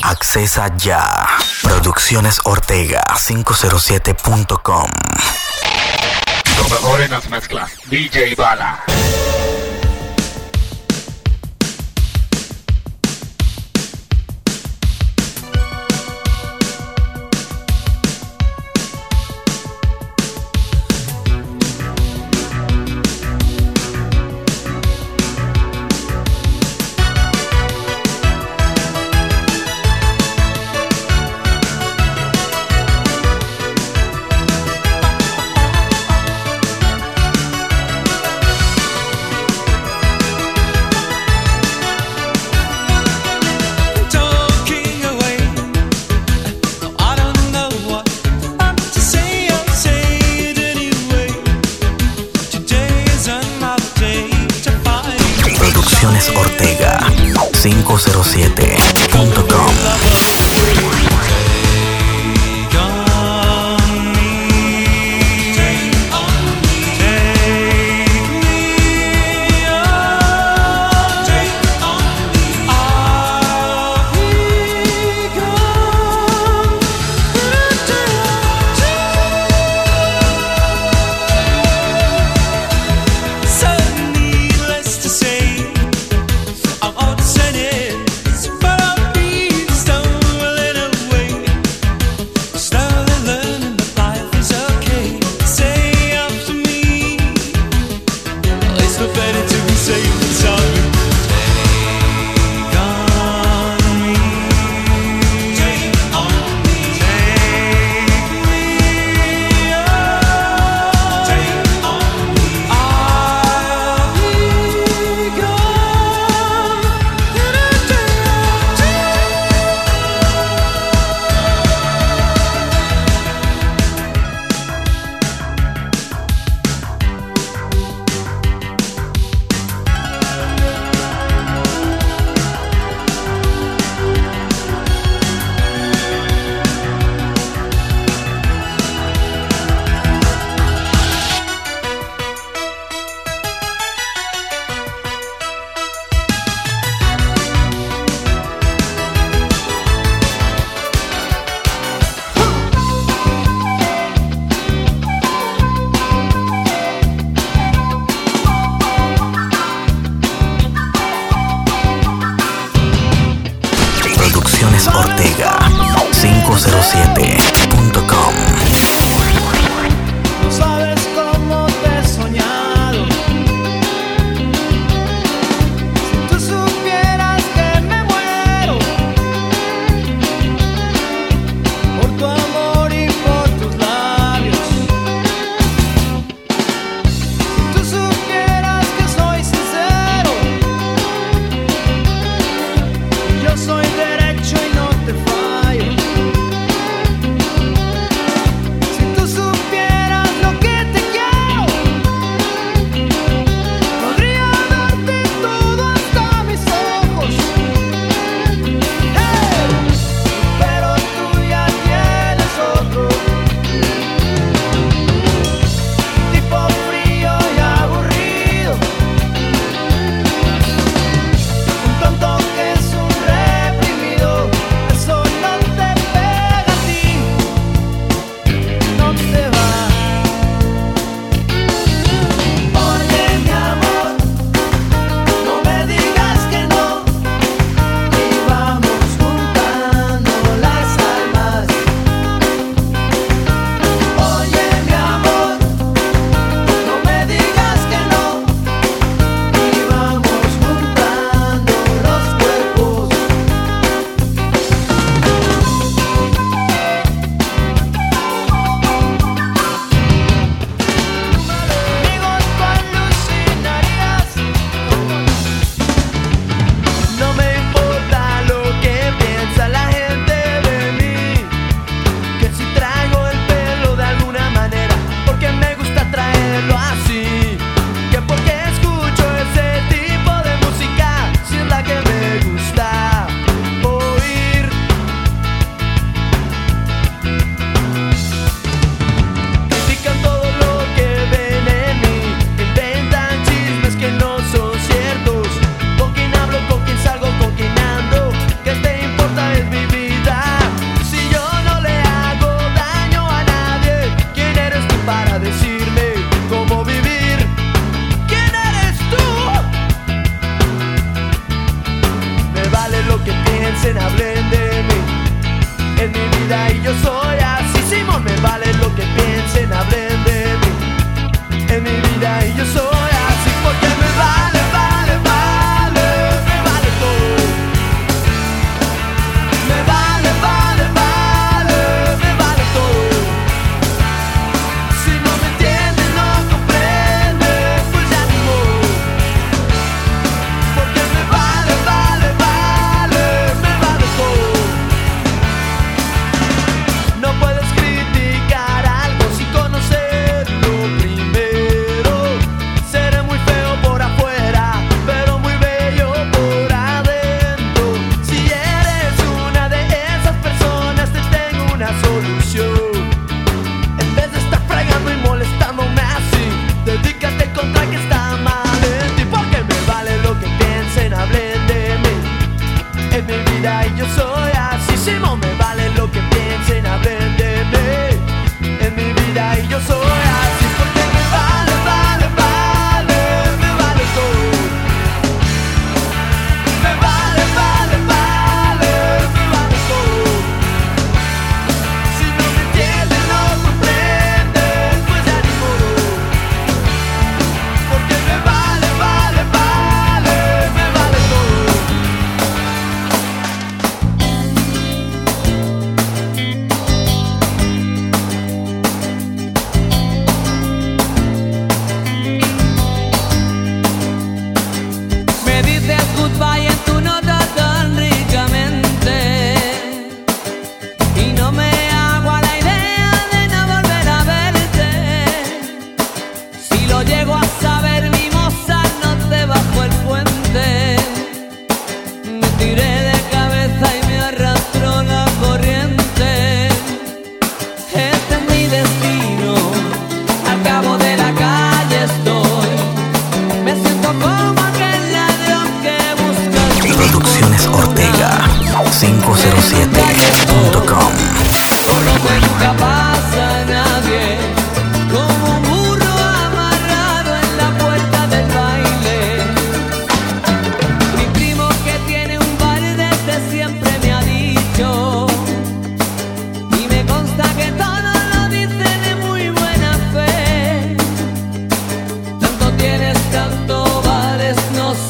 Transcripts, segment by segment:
Accesa ya. Producciones Ortega 507.com. Lo mejor en las mezclas. DJ Bala. vida y yo soy.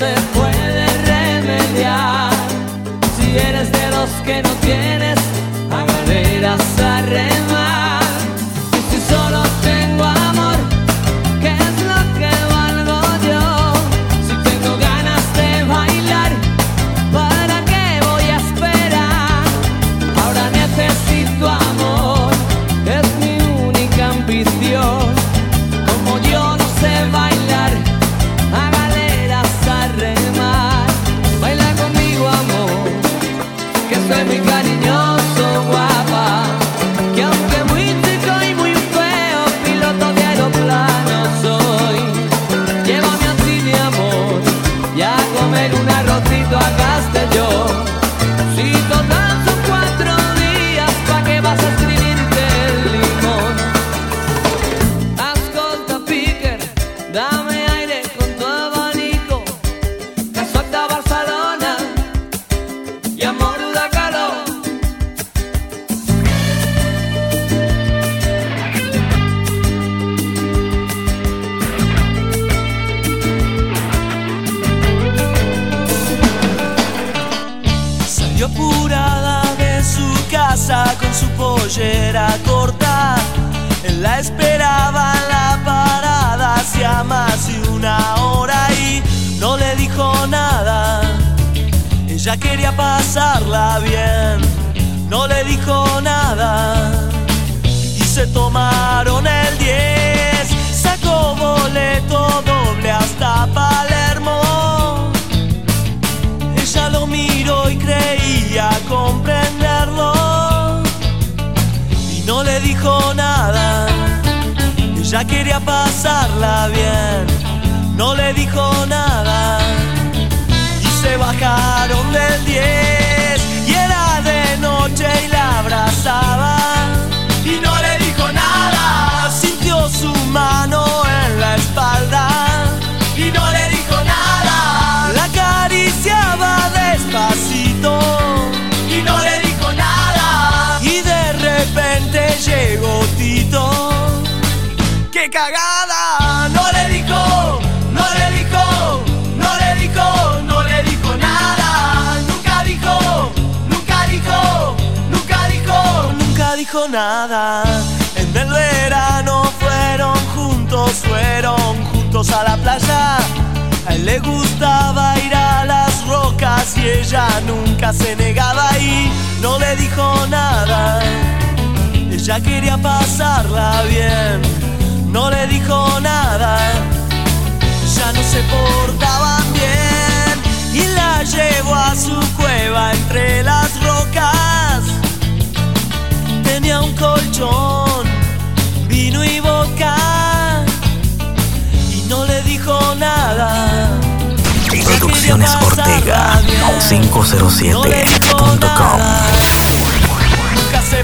se puede. salió apurada de su casa con su pollera corta. Él la esperaba en la parada hacía más de una hora y no le dijo nada. Ella quería pasarla bien, no le dijo nada. Y se tomaron el 10, sacó boleto doble hasta Palermo miro y creía comprenderlo. Y no le dijo nada, ella quería pasarla bien. No le dijo nada, y se bajaron del 10. Y era de noche y la abrazaba. Y no le dijo nada, sintió su mano dijo nada. En el verano fueron juntos, fueron juntos a la playa. A él le gustaba ir a las rocas y ella nunca se negaba y no le dijo nada. Ella quería pasarla bien, no le dijo nada. Ya no se portaban bien y la llevó a su cueva entre las rocas frente a un colchón, vino y boca, y no le dijo nada. Producciones Ortega 507.com Nunca se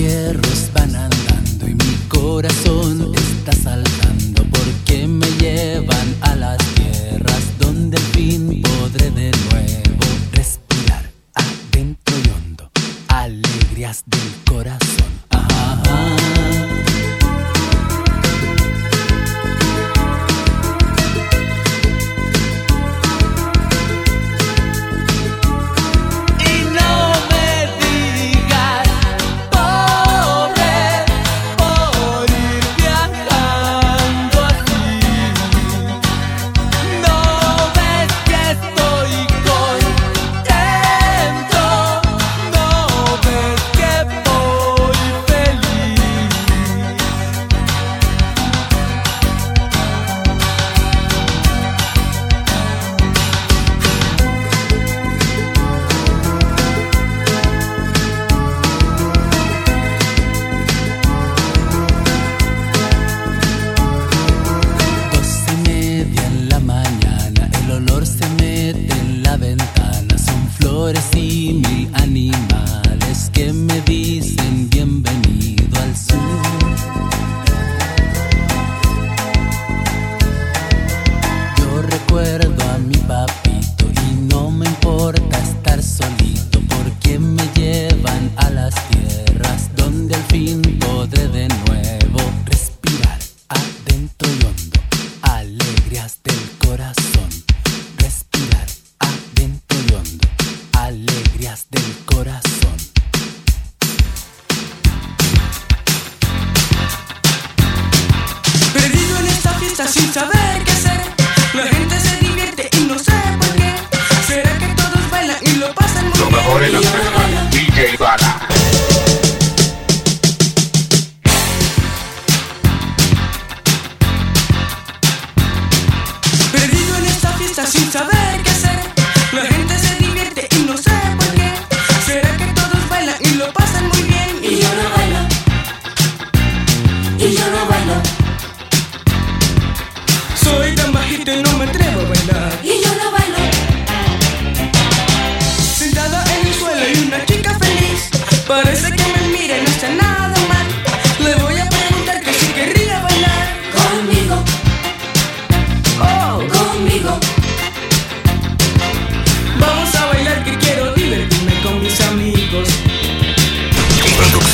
fierros van andando y mi corazón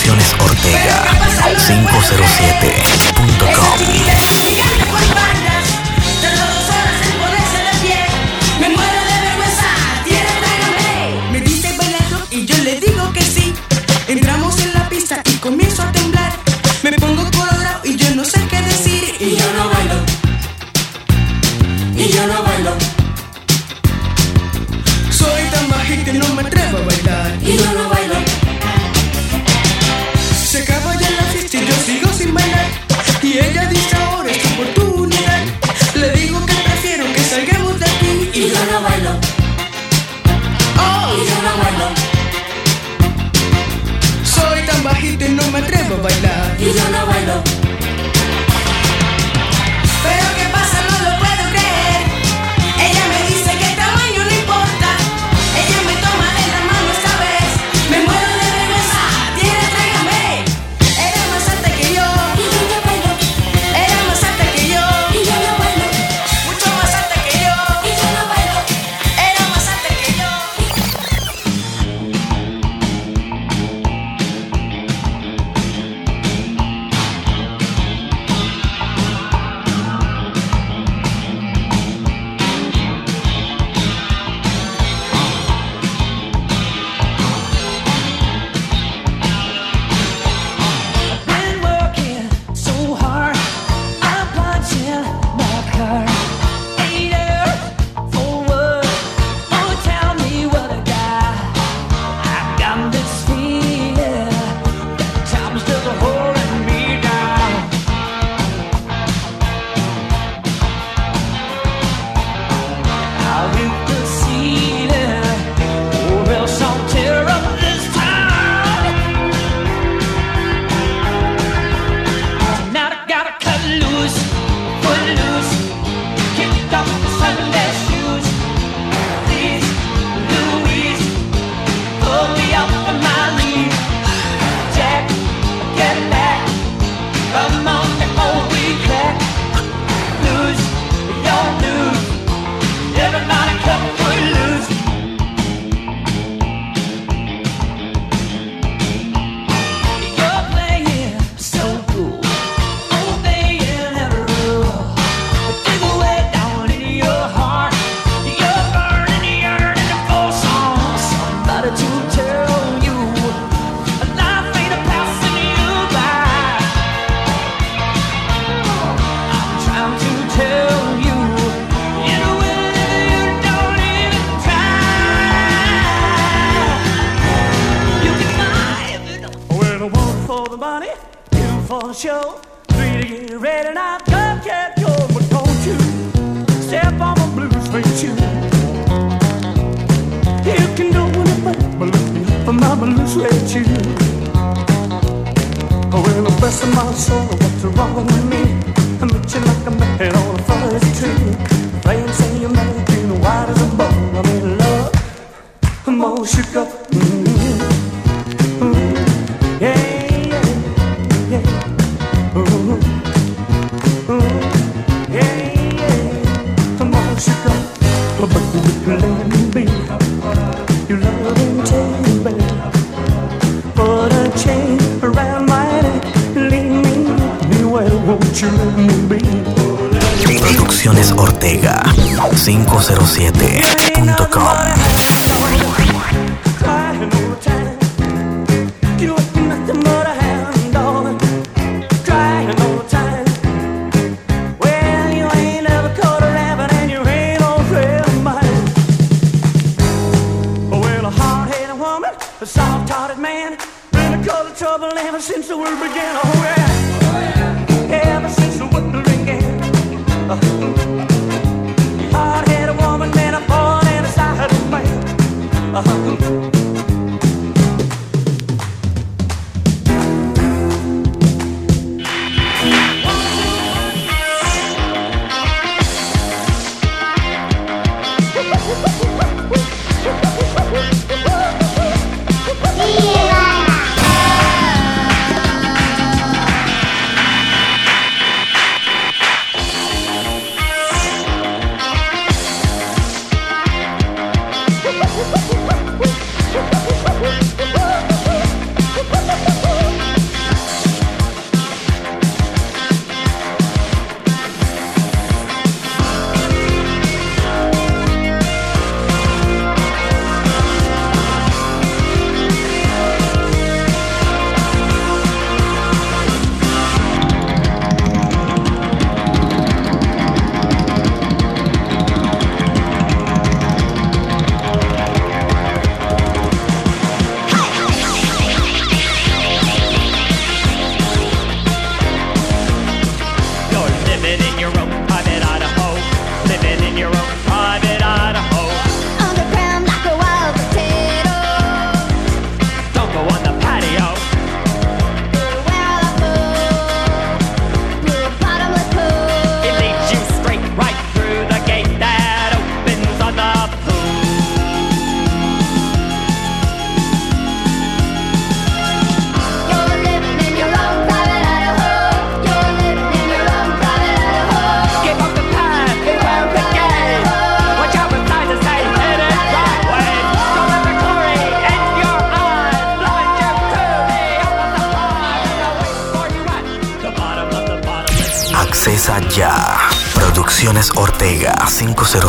Producciones Ortega 507.com Y ella dice ahora es tu oportunidad. Le digo que prefiero que salgamos de aquí. Y, yo no bailo. Oh, y yo no bailo. Soy tan bajito y no me atrevo a bailar. Y yo no bailo. I'm hallucinate you. Oh, in the best of my soul, what's wrong with me? I'm itching like a man on a fuzzy tree. Flames say you're mad, white as a bone. I'm in love, I'm more sugar. Mm. Producciones Ortega 507.com.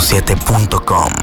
947.com.